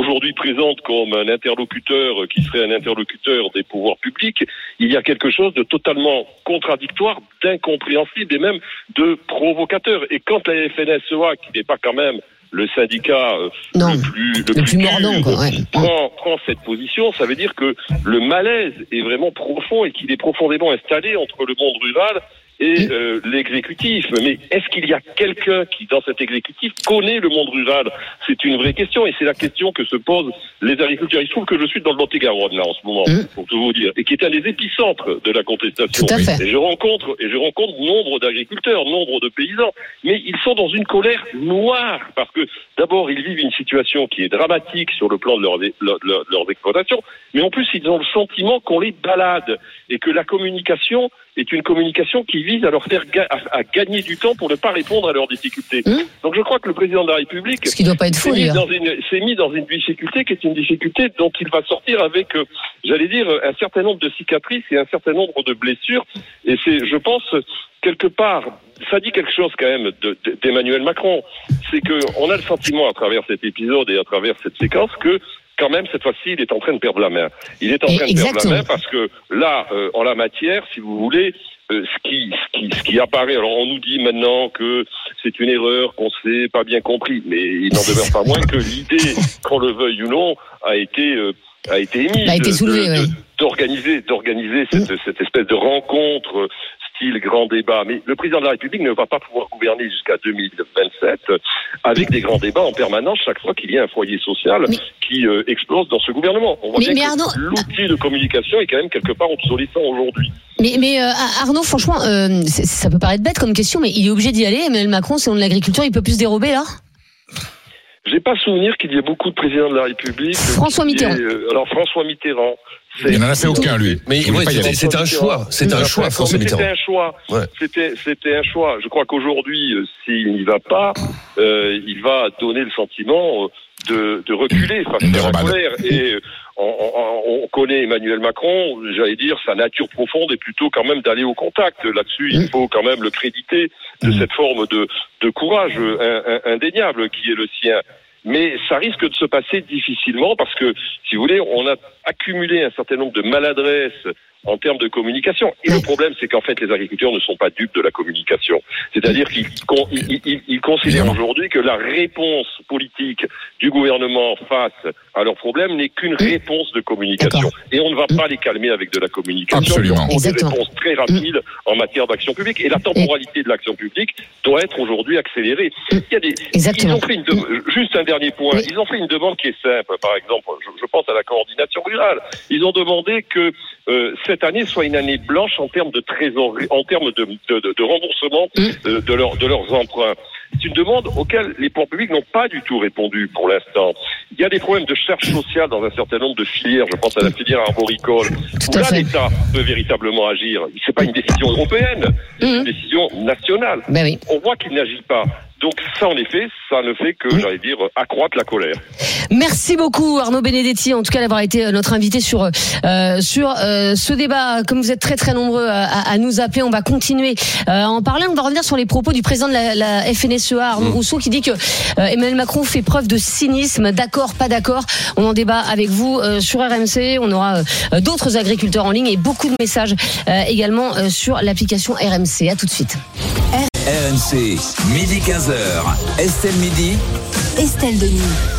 Speaker 8: aujourd'hui présente comme un interlocuteur qui serait un interlocuteur des pouvoirs publics, il y a quelque chose de totalement contradictoire, d'incompréhensible et même de provocateur. Et quand la FNSEA, qui n'est pas quand même le syndicat euh,
Speaker 1: Non,
Speaker 8: le plus, le
Speaker 1: le
Speaker 8: plus
Speaker 1: mordant, quoi, ouais.
Speaker 8: prend, prend cette position, ça veut dire que le malaise est vraiment profond et qu'il est profondément installé entre le monde rural et euh, l'exécutif. Mais est-ce qu'il y a quelqu'un qui, dans cet exécutif, connaît le monde rural? C'est une vraie question et c'est la question que se posent les agriculteurs. Il se trouve que je suis dans le Lot-et-Garonne là en ce moment,
Speaker 1: Mmh.
Speaker 8: pour tout vous dire, et qui est un des épicentres de la contestation.
Speaker 1: Tout à fait.
Speaker 8: Et je rencontre et je rencontre nombre d'agriculteurs, nombre de paysans, mais ils sont dans une colère noire parce que d'abord ils vivent une situation qui est dramatique sur le plan de leurs, leur- leur- leurs exploitations, mais en plus ils ont le sentiment qu'on les balade et que la communication est une communication qui vise à leur faire ga- à, à gagner du temps pour ne pas répondre à leurs difficultés.
Speaker 1: Mmh.
Speaker 8: Donc je crois que le président de la République
Speaker 1: Ce qui doit pas être faux,
Speaker 8: s'est mis,
Speaker 1: d'ailleurs.
Speaker 8: dans une, s'est mis dans une difficulté qui est une difficulté dont il va sortir avec, euh, j'allais dire, un certain nombre de cicatrices et un certain nombre de blessures. Et c'est, je pense, quelque part, ça dit quelque chose quand même de- de- d'Emmanuel Macron. C'est que on a le sentiment à travers cet épisode et à travers cette séquence que quand même cette fois-ci il est en train de perdre la main. Il est en train de perdre la main parce que là, euh, en la matière, si vous voulez, euh, ce, qui, ce, qui, ce qui apparaît, alors on nous dit maintenant que c'est une erreur, qu'on s'est pas bien compris, mais il n'en demeure pas moins que l'idée, qu'on le veuille ou non, a été, euh, a été émise
Speaker 1: A été
Speaker 8: de-
Speaker 1: soulevée,
Speaker 8: de-
Speaker 1: oui.
Speaker 8: de- d'organiser, d'organiser cette, cette espèce de rencontre style grand débat. Mais le président de la République ne va pas pouvoir gouverner jusqu'à 2027 euh, avec des grands débats en permanence chaque fois qu'il y a un foyer social
Speaker 1: Mais-
Speaker 8: qui euh, explose dans ce gouvernement. On voit
Speaker 1: Mais-
Speaker 8: bien
Speaker 1: mais
Speaker 8: que
Speaker 1: Arnaud-
Speaker 8: l'outil de communication est quand même quelque part obsolescent aujourd'hui.
Speaker 1: Mais, mais euh, Arnaud, franchement, euh, ça peut paraître bête comme question, mais il est obligé d'y aller. Emmanuel Macron, c'est de l'agriculture, il peut plus se dérober là?
Speaker 8: J'ai pas souvenir qu'il y ait beaucoup de présidents de la République.
Speaker 1: François Mitterrand.
Speaker 8: euh, alors François Mitterrand. c'est-
Speaker 4: Il n'en a fait aucun, lui.
Speaker 3: Mais ouais,
Speaker 4: pas y
Speaker 3: c'était
Speaker 4: aller.
Speaker 3: c'était un choix. C'était un choix, François Mitterrand.
Speaker 8: C'était un choix.
Speaker 3: Ouais.
Speaker 8: C'était, c'était un choix. Je crois qu'aujourd'hui, euh, s'il n'y va pas, euh, il va donner le sentiment euh, de, de reculer face à la colère. Et euh, on, on- on connaît Emmanuel Macron, j'allais dire, sa nature profonde est plutôt quand même d'aller au contact. Là-dessus, il faut quand même le créditer de cette forme de, de courage in- in- indéniable qui est le sien. Mais ça risque de se passer difficilement parce que, si vous voulez, on a accumulé un certain nombre de maladresses en termes de communication. Et le problème, c'est qu'en fait, les agriculteurs ne sont pas dupes de la communication. C'est-à-dire qu'ils con- ils- ils- ils considèrent aujourd'hui que la réponse politique du gouvernement face à leurs problèmes n'est qu'une réponse de communication. Et on ne va pas les calmer avec de la communication.
Speaker 4: Absolument.
Speaker 8: Faut des réponses très rapides en matière d'action publique. Et la temporalité de l'action publique doit être aujourd'hui accélérée. Il y a des,
Speaker 1: Exactement.
Speaker 8: ils ont fait une juste un dernier point.
Speaker 1: Oui.
Speaker 8: Ils ont fait une demande qui est simple. Par exemple, je, je pense à la coordination rurale. Ils ont demandé que euh, cette année soit une année blanche en termes de trésorerie, en termes de, de, de- de remboursement euh, de, leur- de leurs emprunts. C'est une demande auquel les pouvoirs publics n'ont pas du tout répondu pour l'instant. Il y a des problèmes de charge sociale dans un certain nombre de filières. Je pense à la filière arboricole.
Speaker 1: Tout
Speaker 8: là, l'État peut véritablement agir. C'est pas une décision européenne, c'est une décision nationale.
Speaker 1: Ben oui.
Speaker 8: On voit qu'il n'agit pas. Donc ça, en effet, ça ne fait que, j'allais dire, accroître la colère.
Speaker 1: Merci beaucoup Arnaud Benedetti, en tout cas d'avoir été euh, notre invité sur euh, sur euh, ce débat. Comme vous êtes très très nombreux à, nous appeler, on va continuer euh, à en parler. On va revenir sur les propos du président de la, la FNSEA, Arnaud Rousseau, qui dit que Emmanuel Macron fait preuve de cynisme. D'accord, pas d'accord. On en débat avec vous sur RMC. On aura d'autres agriculteurs en ligne et beaucoup de messages également sur l'application RMC. À tout de suite.
Speaker 9: RMC, midi 15h. Estelle Midi.
Speaker 10: Estelle Denis.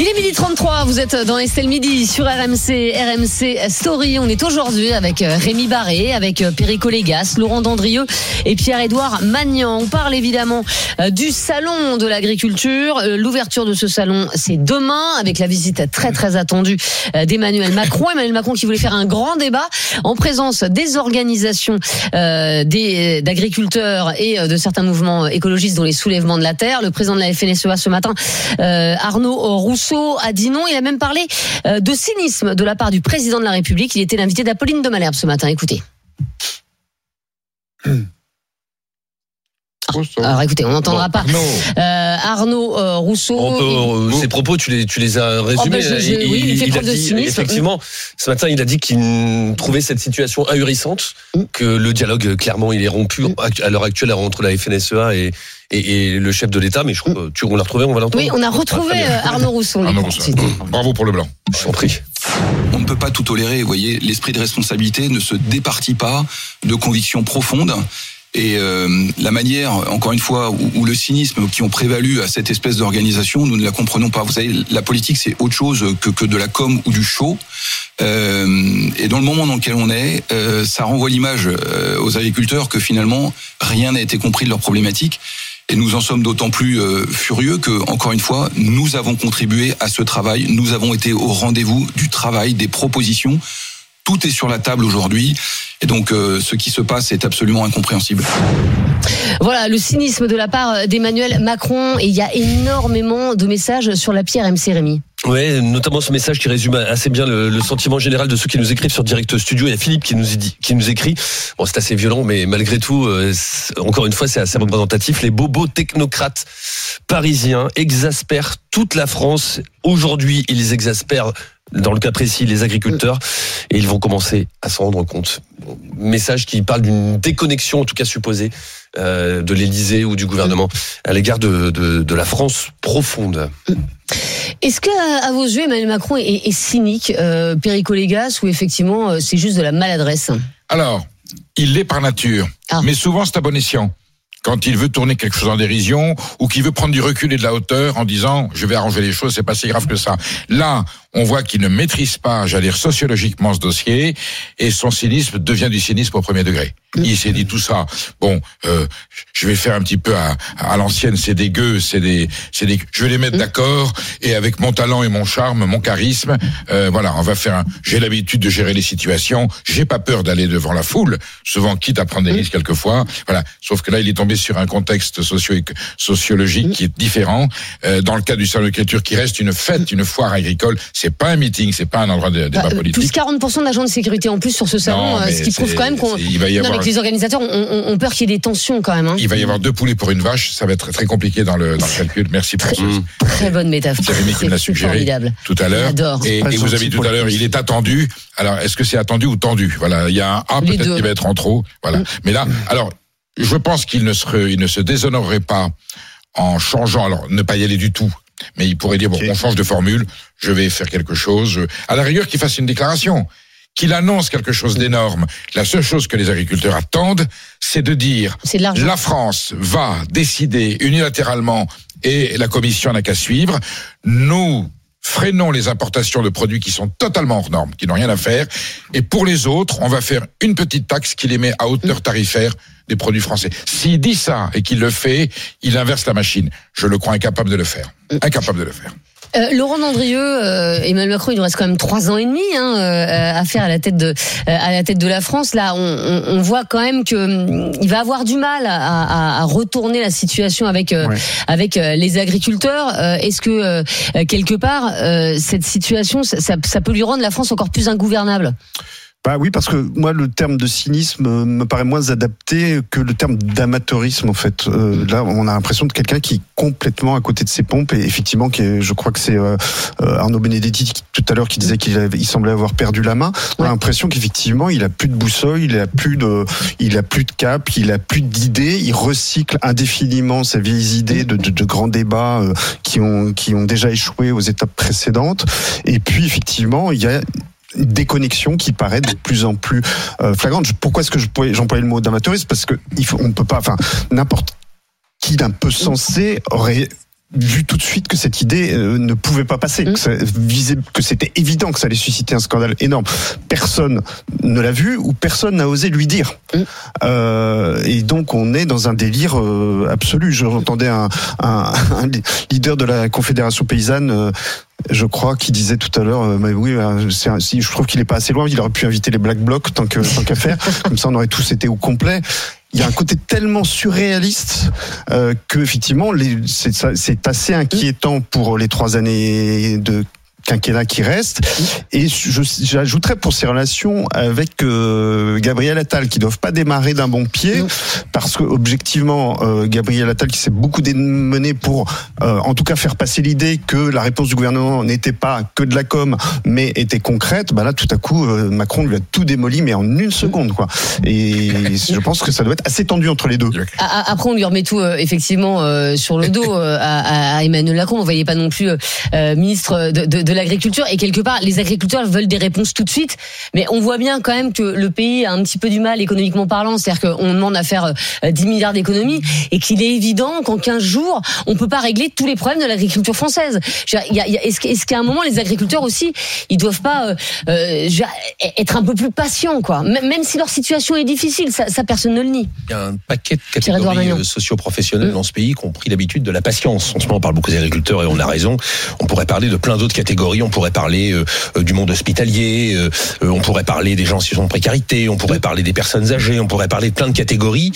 Speaker 1: Il est midi 33, vous êtes dans Estelle Midi sur RMC, RMC Story. On est aujourd'hui avec euh, Rémi Barré, avec euh, Perico Légas, Laurent Dandrieux et Pierre-Édouard Magnan. On parle évidemment euh, du salon de l'agriculture. L'ouverture de ce salon, c'est demain avec la visite très très attendue d'Emmanuel Macron. [LAUGHS] Emmanuel Macron qui voulait faire un grand débat en présence des organisations euh, d'agriculteurs et de certains mouvements écologistes dont les soulèvements de la terre. Le président de la FNSEA ce matin, euh, Arnaud Rousseau, a dit non. Il a même parlé euh, de cynisme de la part du président de la République. Il était l'invité d'Apolline de Malherbe ce matin. Écoutez. [CLEARS THROAT] Alors écoutez, on n'entendra pas
Speaker 4: Arnaud.
Speaker 1: euh, Arnaud euh, Rousseau.
Speaker 3: Peut,
Speaker 1: il-
Speaker 3: euh, ses propos, tu les, tu les as résumés.
Speaker 1: ben, je- je- oui, il fait
Speaker 3: a
Speaker 1: preuve de
Speaker 3: dit, effectivement, ce matin, il a dit qu'il trouvait cette situation ahurissante,
Speaker 1: Mm.
Speaker 3: que le dialogue, clairement, il est rompu à l'heure actuelle entre la FNSEA et, et, et le chef de l'État. Mais je crois, que tu, on l'a retrouvé, on va l'entendre.
Speaker 1: Oui, on a retrouvé
Speaker 3: Très bien.
Speaker 1: euh, Arnaud Rousseau.
Speaker 4: Arnaud Rousseau.
Speaker 1: suite.
Speaker 4: Bravo pour le blanc.
Speaker 3: Je t'en prie.
Speaker 2: On ne peut pas tout tolérer. Vous voyez, l'esprit de responsabilité ne se départit pas de convictions profondes. Et euh, la manière, encore une fois, où, le cynisme qui ont prévalu à cette espèce d'organisation, nous ne la comprenons pas. Vous savez, la politique, c'est autre chose que, que de la com ou du show. Euh, et dans le moment dans lequel on est, euh, ça renvoie l'image euh, aux agriculteurs que finalement rien n'a été compris de leurs problématiques. Et nous en sommes d'autant plus euh, furieux que, encore une fois, nous avons contribué à ce travail. Nous avons été au rendez-vous du travail, des propositions. Tout est sur la table aujourd'hui. Et donc, euh, ce qui se passe est absolument incompréhensible.
Speaker 1: Voilà, le cynisme de la part d'Emmanuel Macron. Et il y a énormément de messages sur la pierre MC Rémi.
Speaker 3: Ouais, notamment ce message qui résume assez bien le, le, sentiment général de ceux qui nous écrivent sur Direct Studio. Il y a Philippe qui nous, dit, qui nous écrit. Bon, c'est assez violent, mais malgré tout, euh, encore une fois, c'est assez représentatif. Les bobos technocrates parisiens exaspèrent toute la France. Aujourd'hui, ils exaspèrent dans le cas précis, les agriculteurs, et ils vont commencer à s'en rendre compte. Message qui parle d'une déconnexion, en tout cas supposée, euh, de l'Élysée ou du gouvernement à l'égard de, de, de, la France profonde.
Speaker 1: Est-ce que, à vos yeux, Emmanuel Macron est, est cynique, euh, Légas, ou effectivement euh, c'est juste de la maladresse?
Speaker 4: Alors, il l'est par nature, ah. mais souvent c'est à bon escient quand il veut tourner quelque chose en dérision ou qu'il veut prendre du recul et de la hauteur en disant je vais arranger les choses, c'est pas si grave que ça. Là, on voit qu'il ne maîtrise pas, j'allais dire sociologiquement ce dossier et son cynisme devient du cynisme au premier degré. Il s'est dit tout ça. Bon, euh, je vais faire un petit peu à, à l'ancienne, c'est des gueux, c'est des, c'est des, je vais les mettre d'accord et avec mon talent et mon charme, mon charisme, euh, voilà, on va faire. Un, j'ai l'habitude de gérer les situations. J'ai pas peur d'aller devant la foule, souvent quitte à prendre des risques quelquefois. Voilà. Sauf que là, il est tombé sur un contexte socio sociologique qui est différent. Euh, dans le cas du salon d'écriture, qui reste une fête, une foire agricole, c'est pas un meeting, c'est pas un endroit de débat
Speaker 1: bah,
Speaker 4: politique.
Speaker 1: Plus 40% d'agents de sécurité en plus sur ce salon,
Speaker 4: Non,
Speaker 1: euh, ce qui prouve quand même qu'on.
Speaker 4: avoir
Speaker 1: les organisateurs ont, ont- ont peur qu'il y ait des tensions quand même. Hein.
Speaker 4: Il va y avoir deux poulets pour une vache, ça va être très compliqué dans le, dans le calcul. Merci pour.
Speaker 1: Très bonne métaphore.
Speaker 4: C'est Rémi qui me l'a suggéré
Speaker 1: formidable.
Speaker 4: tout à l'heure.
Speaker 1: J'adore.
Speaker 4: Et, et vous avez dit tout à l'heure, il est attendu. Alors, est-ce que c'est attendu ou tendu? Voilà, il y a un A peut-être qui va être en trop. Voilà.
Speaker 1: Mm.
Speaker 4: Mais là, alors, je pense qu'il ne se, il ne se déshonorerait pas en changeant. Alors, ne pas y aller du tout. Mais il pourrait dire bon, on change de formule. Je vais faire quelque chose. À la rigueur, qu'il fasse une déclaration. Qu'il annonce quelque chose d'énorme. La seule chose que les agriculteurs attendent, c'est de dire
Speaker 1: C'est de
Speaker 4: la France va décider unilatéralement et la Commission n'a qu'à suivre. Nous freinons les importations de produits qui sont totalement hors normes, qui n'ont rien à faire. Et pour les autres, on va faire une petite taxe qui les met à hauteur tarifaire des produits français. S'il dit ça et qu'il le fait, il inverse la machine. Je le crois incapable de le faire. Incapable de le faire.
Speaker 1: Euh, Laurent Dandrieux, euh, Emmanuel Macron, il nous reste quand même trois ans et demi hein, euh, à faire à la tête de euh, à la tête de la France. Là, on, on, on voit quand même que hum, il va avoir du mal à, à, à retourner la situation avec euh,
Speaker 5: Ouais.
Speaker 1: avec euh, les agriculteurs. Euh, Est-ce que euh, quelque part euh, cette situation, ça peut lui rendre la France encore plus ingouvernable?
Speaker 5: Bah oui, parce que moi, le terme de cynisme euh, me paraît moins adapté que le terme d'amateurisme, en fait. Euh, là, on a l'impression de quelqu'un qui est complètement à côté de ses pompes et effectivement, qui est- je crois que c'est euh, euh, Arnaud Benedetti qui- tout à l'heure qui disait qu'il il semblait avoir perdu la main. On a l'impression qu'effectivement, il a plus de boussole, il a plus de, il a plus de cap, il a plus d'idées, il recycle indéfiniment ses vieilles idées de, de, de grands débats euh, qui ont, qui ont déjà échoué aux étapes précédentes. Et puis, effectivement, il y a déconnexion qui paraît de plus en plus euh, flagrante. Pourquoi est-ce que j'employais le mot d'amateurisme Parce que on ne peut pas, enfin, n'importe qui d'un peu sensé aurait vu tout de suite que cette idée euh, ne pouvait pas passer,
Speaker 1: Mm.
Speaker 5: que, ça visait- que c'était évident que ça allait susciter un scandale énorme. Personne ne l'a vu ou personne n'a osé lui dire.
Speaker 1: Mm.
Speaker 5: Euh, et donc on est dans un délire euh, absolu. J'entendais un, un, [LAUGHS] un leader de la Confédération paysanne. euh, je crois qu'il disait tout à l'heure, euh, mais oui, euh, un- si, je trouve qu'il est pas assez loin. Il aurait pu inviter les Black Blocs tant que tant qu'à faire. [LAUGHS] Comme ça, on aurait tous été au complet. Il y a un côté tellement surréaliste euh, que effectivement, c'est assez inquiétant pour les trois années de quinquennat qui restent. Et j'ajouterais pour ces relations avec euh, Gabriel Attal, qui doivent pas démarrer d'un bon pied, parce que objectivement, euh, Gabriel Attal, qui s'est beaucoup démené pour, euh, en tout cas, faire passer l'idée que la réponse du gouvernement n'était pas que de la com, mais était concrète. Bah là, tout à coup, euh, Macron lui a tout démoli, mais en une seconde, quoi. Et je pense que ça doit être assez tendu entre les deux.
Speaker 1: Après, on lui remet tout euh, effectivement euh, sur le dos euh, à, Emmanuel Macron. On ne voyait pas non plus ministre de, de, de l'agriculture et quelque part les agriculteurs veulent des réponses tout de suite. Mais on voit bien quand même que le pays a un petit peu du mal économiquement parlant, c'est-à-dire qu'on demande à faire euh, 10 milliards d'économies et qu'il est évident qu'en 15 jours on peut pas régler tous les problèmes de l'agriculture française. Est-ce qu'à un moment les agriculteurs aussi ils doivent pas euh, euh, être un peu plus patients quoi, même si leur situation est difficile, ça, ça personne ne le nie.
Speaker 6: Il y a un paquet de catégories euh, socio-professionnelles dans ce pays qui ont pris l'habitude de la patience. En ce moment, on parle beaucoup des agriculteurs et on a raison. On pourrait parler de plein d'autres catégories. On pourrait parler euh, euh, du monde hospitalier. euh, on pourrait parler des gens en situation de précarité. On pourrait parler des personnes âgées. On pourrait parler de plein de catégories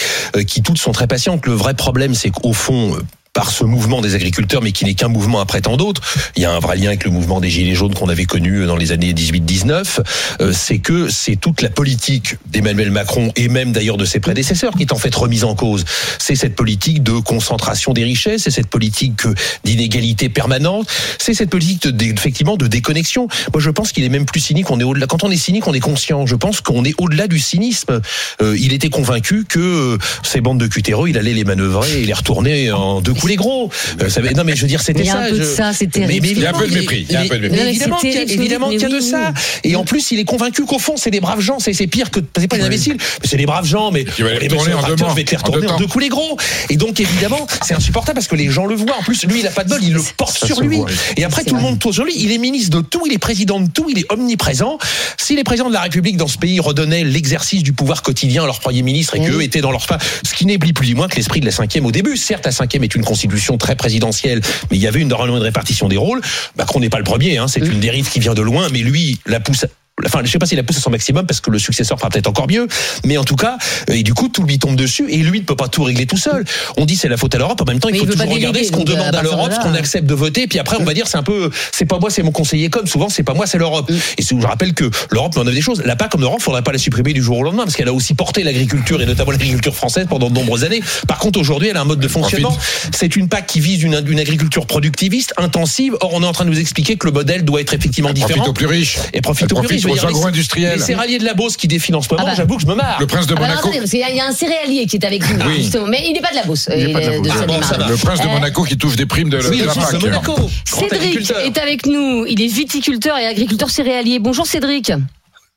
Speaker 6: qui toutes sont très patientes. Le vrai problème, c'est qu'au fond, par ce mouvement des agriculteurs, mais qui n'est qu'un mouvement après tant d'autres. Il y a un vrai lien avec le mouvement des Gilets jaunes qu'on avait connu dans les années 18-19. Euh, c'est que c'est toute la politique d'Emmanuel Macron et même d'ailleurs de ses prédécesseurs qui est en fait remise en cause. C'est cette politique de concentration des richesses, c'est cette politique euh, d'inégalité permanente, c'est cette politique de, effectivement de déconnexion. Moi, je pense qu'il est même plus cynique. On est au-delà. Quand on est cynique, on est conscient. Je pense qu'on est au-delà du cynisme. Euh, il était convaincu que euh, ces bandes de cutéreux, il allait les manœuvrer et les retourner en deux coups les gros. Euh, ça non, mais je veux dire, c'était
Speaker 1: Il y a
Speaker 6: ça.
Speaker 1: un peu de ça, c'est
Speaker 6: Mais-
Speaker 1: terrible.
Speaker 6: mais
Speaker 4: Il y a un peu de
Speaker 6: évidemment,
Speaker 4: mépris, il y a un peu de mépris.
Speaker 6: mais
Speaker 1: Non, mais
Speaker 6: évidemment qu'il y a-
Speaker 1: terrible,
Speaker 6: évidemment
Speaker 1: mais
Speaker 6: qu'il y a de
Speaker 1: oui,
Speaker 6: ça.
Speaker 1: oui.
Speaker 6: Et en plus, il est convaincu qu'au fond, c'est des braves gens. C'est pire que c'est pas des imbéciles, c'est des braves gens. Mais
Speaker 4: les
Speaker 6: je vais te les retourner en deux coups les gros. Et donc évidemment, c'est insupportable parce que les gens le voient. En plus, lui, il a pas de bol, il le porte
Speaker 5: ça
Speaker 6: sur lui. Et après, tout le monde tourne sur lui. Il est ministre de tout, il est président de tout, il est omniprésent. Si les présidents de la République dans ce pays redonnaient l'exercice du pouvoir quotidien à leur premier ministre et qu'eux étaient dans leur fin, ce qui n'est plus ou moins que l'esprit de la cinquième au début. Certes, la cinquième est une constitution très présidentielle, mais il y avait une normalement une répartition des rôles. Macron n'est pas le premier, hein, c'est une dérive qui vient de loin, mais lui la pousse. Enfin, je sais pas s'il la pousse à son maximum parce que le successeur fera peut-être encore mieux, mais en tout cas, euh, et du coup, tout lui tombe dessus et lui ne peut pas tout régler tout seul. On dit c'est la faute à l'Europe. En même temps, il
Speaker 1: Mais
Speaker 6: faut
Speaker 1: il
Speaker 6: toujours regarder ce qu'on
Speaker 1: à
Speaker 6: demande à
Speaker 1: partir de
Speaker 6: l'Europe, ce qu'on accepte de voter, puis après on va dire c'est un peu, c'est pas moi, c'est mon conseiller comme. Souvent, c'est pas moi, c'est l'Europe. Et c'est où je rappelle que l'Europe met en œuvre des choses. La PAC comme l'Europe, faudrait pas la supprimer du jour au lendemain parce qu'elle a aussi porté l'agriculture et notamment l'agriculture française pendant de nombreuses années. Par contre, aujourd'hui, elle a un mode de fonctionnement. C'est une PAC qui vise une, une agriculture productiviste, intensive. Or, on est en train de nous expliquer que le modèle doit être effectivement
Speaker 4: Profite
Speaker 6: différent.
Speaker 4: aux plus riches.
Speaker 6: Et profite
Speaker 4: Elle
Speaker 6: aux plus riches. Je veux
Speaker 4: aux
Speaker 6: dire, les-
Speaker 4: agro-industriels.
Speaker 6: Les céréaliers de la Beauce qui défilent en ce moment,
Speaker 1: Ah bah.
Speaker 6: j'avoue que je me marre.
Speaker 4: Le prince de
Speaker 1: Alors
Speaker 4: Monaco.
Speaker 1: attendez, parce qu'il y, a- il y a un céréalier qui est avec nous,
Speaker 4: Oui.
Speaker 1: justement, mais il n'est pas de la Beauce.
Speaker 5: Il n'est
Speaker 1: il
Speaker 5: pas de la
Speaker 1: est
Speaker 5: Beauce.
Speaker 6: Ah bon, ça va.
Speaker 4: Le prince de
Speaker 1: Euh,
Speaker 4: Monaco qui touche des primes de,
Speaker 6: Oui,
Speaker 4: de la PAC.
Speaker 6: Monaco.
Speaker 1: Cédric est avec nous. Il est viticulteur et agriculteur céréalier. Bonjour Cédric.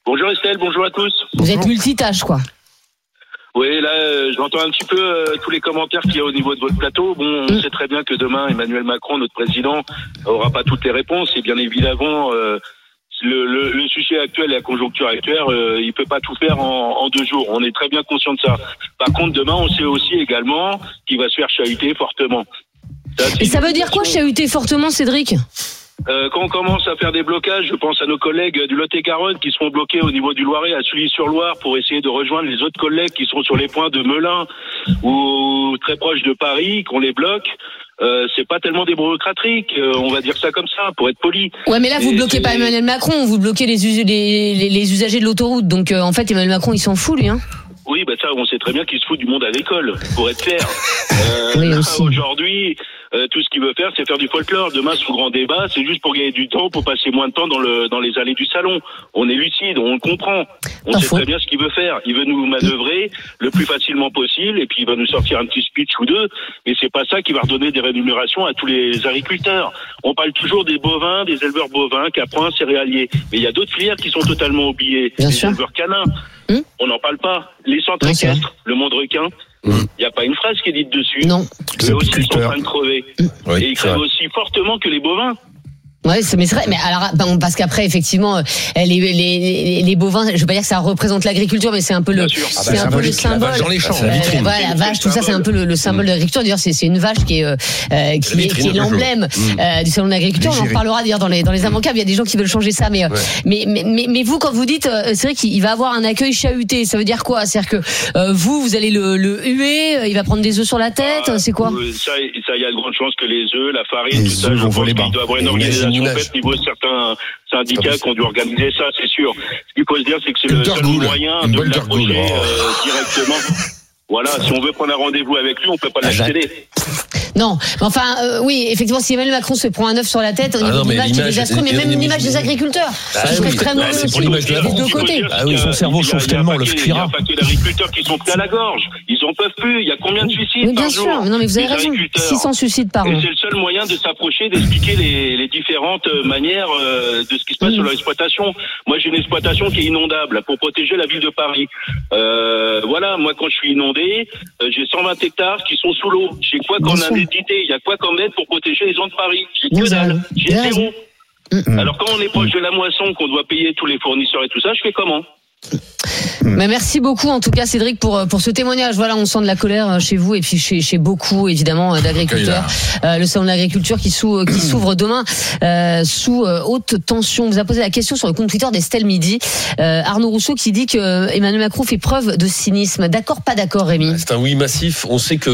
Speaker 10: Bonjour Estelle, bonjour à tous.
Speaker 1: Vous êtes multitâche, quoi.
Speaker 10: Oui, là, euh, j'entends un petit peu euh, tous les commentaires qu'il y a au niveau de votre plateau. Bon, on sait très bien que demain, Emmanuel Macron, notre président, aura pas toutes les réponses. Et bien évidemment, euh, le, le, le sujet actuel et la conjoncture actuelle, euh, il peut pas tout faire en, en deux jours. On est très bien conscient de ça. Par contre, demain, on sait aussi également qu'il va se faire chahuter fortement. c'est
Speaker 1: Et ça veut dire quoi, chahuter fortement, Cédric
Speaker 10: euh, quand on commence à faire des blocages, je pense à nos collègues du Lot-et-Garonne qui seront bloqués au niveau du Loiret à Sully-sur-Loire pour essayer de rejoindre les autres collègues qui sont sur les points de Melun ou très proches de Paris, qu'on les bloque. Euh, c'est pas tellement des bureaucratiques, euh, on va dire ça comme ça, pour être poli.
Speaker 1: Ouais, mais là, vous bloquez pas Emmanuel Macron, vous bloquez les, us- les, les- les usagers de l'autoroute. Donc, euh, en fait, Emmanuel Macron, il s'en fout, lui. Hein.
Speaker 10: Oui, bah ça, on sait très bien qu'il se fout du monde agricole, pour être clair. [LAUGHS] Euh,
Speaker 1: Oui.
Speaker 10: Aujourd'hui, euh, tout ce qu'il veut faire, c'est faire du folklore. Demain, sous grand débat, c'est juste pour gagner du temps, pour passer moins de temps dans le dans les allées du salon. On est lucide, on le comprend. On
Speaker 1: Pas
Speaker 10: sait
Speaker 1: faux.
Speaker 10: très bien ce qu'il veut faire. Il veut nous manœuvrer le plus facilement possible, et puis il va nous sortir un petit speech ou deux. Mais c'est pas ça qui va redonner des rémunérations à tous les agriculteurs. On parle toujours des bovins, des éleveurs bovins, caprins, céréaliers. Mais il y a d'autres filières qui sont totalement oubliées.
Speaker 1: Bien
Speaker 10: les
Speaker 1: sûr.
Speaker 10: éleveurs canins.
Speaker 1: Hum.
Speaker 10: On n'en parle pas. Les le monde requin. Il n'y a pas une phrase qui est dite dessus.
Speaker 1: Non.
Speaker 5: Les
Speaker 10: Eux aussi, ils sont en train de crever.
Speaker 6: Oui,
Speaker 10: et ils
Speaker 6: c'est
Speaker 10: crèvent aussi fortement que les bovins.
Speaker 1: Ouais, c'est mais c'est vrai. Mais alors, ben, parce qu'après, effectivement, euh, les, les, les, les bovins, je veux pas dire que ça représente l'agriculture, mais c'est un peu le.
Speaker 10: Ah
Speaker 5: bah,
Speaker 1: un peu le
Speaker 5: la
Speaker 1: symbole.
Speaker 6: vache dans les champs,
Speaker 1: Euh,
Speaker 6: la vitrine.
Speaker 1: voilà, la vache, tout ça, c'est un peu le, le symbole de l'agriculture. D'ailleurs, c'est une vache qui est, euh, euh, qui,
Speaker 6: La
Speaker 1: est,
Speaker 6: vitrine,
Speaker 1: qui est
Speaker 6: toujours.
Speaker 1: l'emblème euh, du salon de l'agriculture. On en reparlera d'ailleurs dans les dans les immanquables. Il y a des gens qui veulent changer ça, mais euh, mais, mais mais mais vous, quand vous dites, euh, c'est vrai qu'il va avoir un accueil chahuté. Ça veut dire quoi? C'est-à-dire que euh, vous, vous allez le, le huer, euh, il va prendre des œufs sur la tête.
Speaker 10: Ah,
Speaker 1: c'est quoi?
Speaker 10: euh, Ça, ça, il y a de grandes chances que les œufs, la farine,
Speaker 5: Les
Speaker 10: tout ça, je pense qu'il doit y avoir une organisation faite au niveau de certains syndicats qui ont dû organiser ça, c'est sûr. Ce qu'il faut se dire, c'est que c'est le seul moyen de l'approcher euh, directement. Voilà, si on veut prendre un rendez-vous avec lui, on peut pas
Speaker 6: La
Speaker 10: l'accéder.
Speaker 1: Non, mais enfin, euh, oui, effectivement, si Emmanuel Macron se prend un œuf sur la tête, au
Speaker 6: Ah
Speaker 1: niveau
Speaker 6: non,
Speaker 1: de
Speaker 6: mais
Speaker 1: l'image, c'est désastreux, mais
Speaker 6: il y a
Speaker 1: même
Speaker 6: une
Speaker 1: l'image des
Speaker 6: image-
Speaker 1: agriculteurs.
Speaker 6: Ah
Speaker 1: ce serait
Speaker 6: oui,
Speaker 1: très
Speaker 6: bah,
Speaker 1: mauvais
Speaker 6: c'est
Speaker 1: aussi.
Speaker 6: pour l'image de la
Speaker 1: des
Speaker 6: France.
Speaker 1: deux côtés.
Speaker 6: Ah oui, son cerveau chauffe tellement, le.
Speaker 10: Il y a un paquet d'agriculteurs qui sont pris à la gorge. Ils peuvent plus. Il y a combien de suicides
Speaker 1: bien
Speaker 10: par
Speaker 1: sûr. non, mais vous avez raison.
Speaker 10: agriculteurs.
Speaker 1: 600 suicides par
Speaker 10: Et
Speaker 1: an.
Speaker 10: c'est le seul moyen de s'approcher, d'expliquer les, les différentes euh, manières euh, de ce qui se passe sur leur exploitation. Moi, j'ai une exploitation qui est inondable pour protéger la ville de Paris. Euh, voilà, moi, quand je suis inondé, euh, j'ai 120 hectares qui sont sous l'eau. J'ai quoi
Speaker 1: Bien
Speaker 10: comme Il y a quoi comme aide pour protéger les gens de Paris? J'ai que dalle. J'ai zéro. Alors quand on est proche de la moisson, qu'on doit payer tous les fournisseurs et tout ça, je fais comment?
Speaker 1: Mais merci beaucoup en tout cas Cédric pour pour ce témoignage. Voilà, on sent de la colère euh, chez vous et puis chez chez beaucoup évidemment euh, d'agriculteurs. Euh, le salon de l'agriculture qui s'ouvre qui [CLEARS THROAT] s'ouvre demain euh, sous euh, haute tension. On vous a posé la question sur le compte Twitter d'Estelle Midi. Euh, Arnaud Rousseau qui dit que euh, Emmanuel Macron fait preuve de cynisme. D'accord, pas d'accord, Rémi.
Speaker 3: C'est un oui massif. On sait que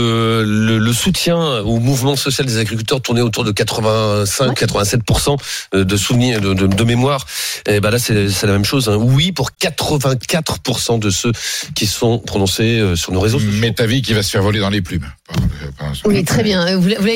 Speaker 3: le, le soutien au mouvement social des agriculteurs tournait autour de 85-87% de souvenirs, de, de, de mémoire. Et ben là, c'est la même chose. hein. Oui pour 84% de ceux qui sont prononcés euh, sur nos réseaux sociaux.
Speaker 4: Mais ta vie qui va se faire voler dans les plumes. Pardon, pardon.
Speaker 1: Oui, très bien. Vous, vous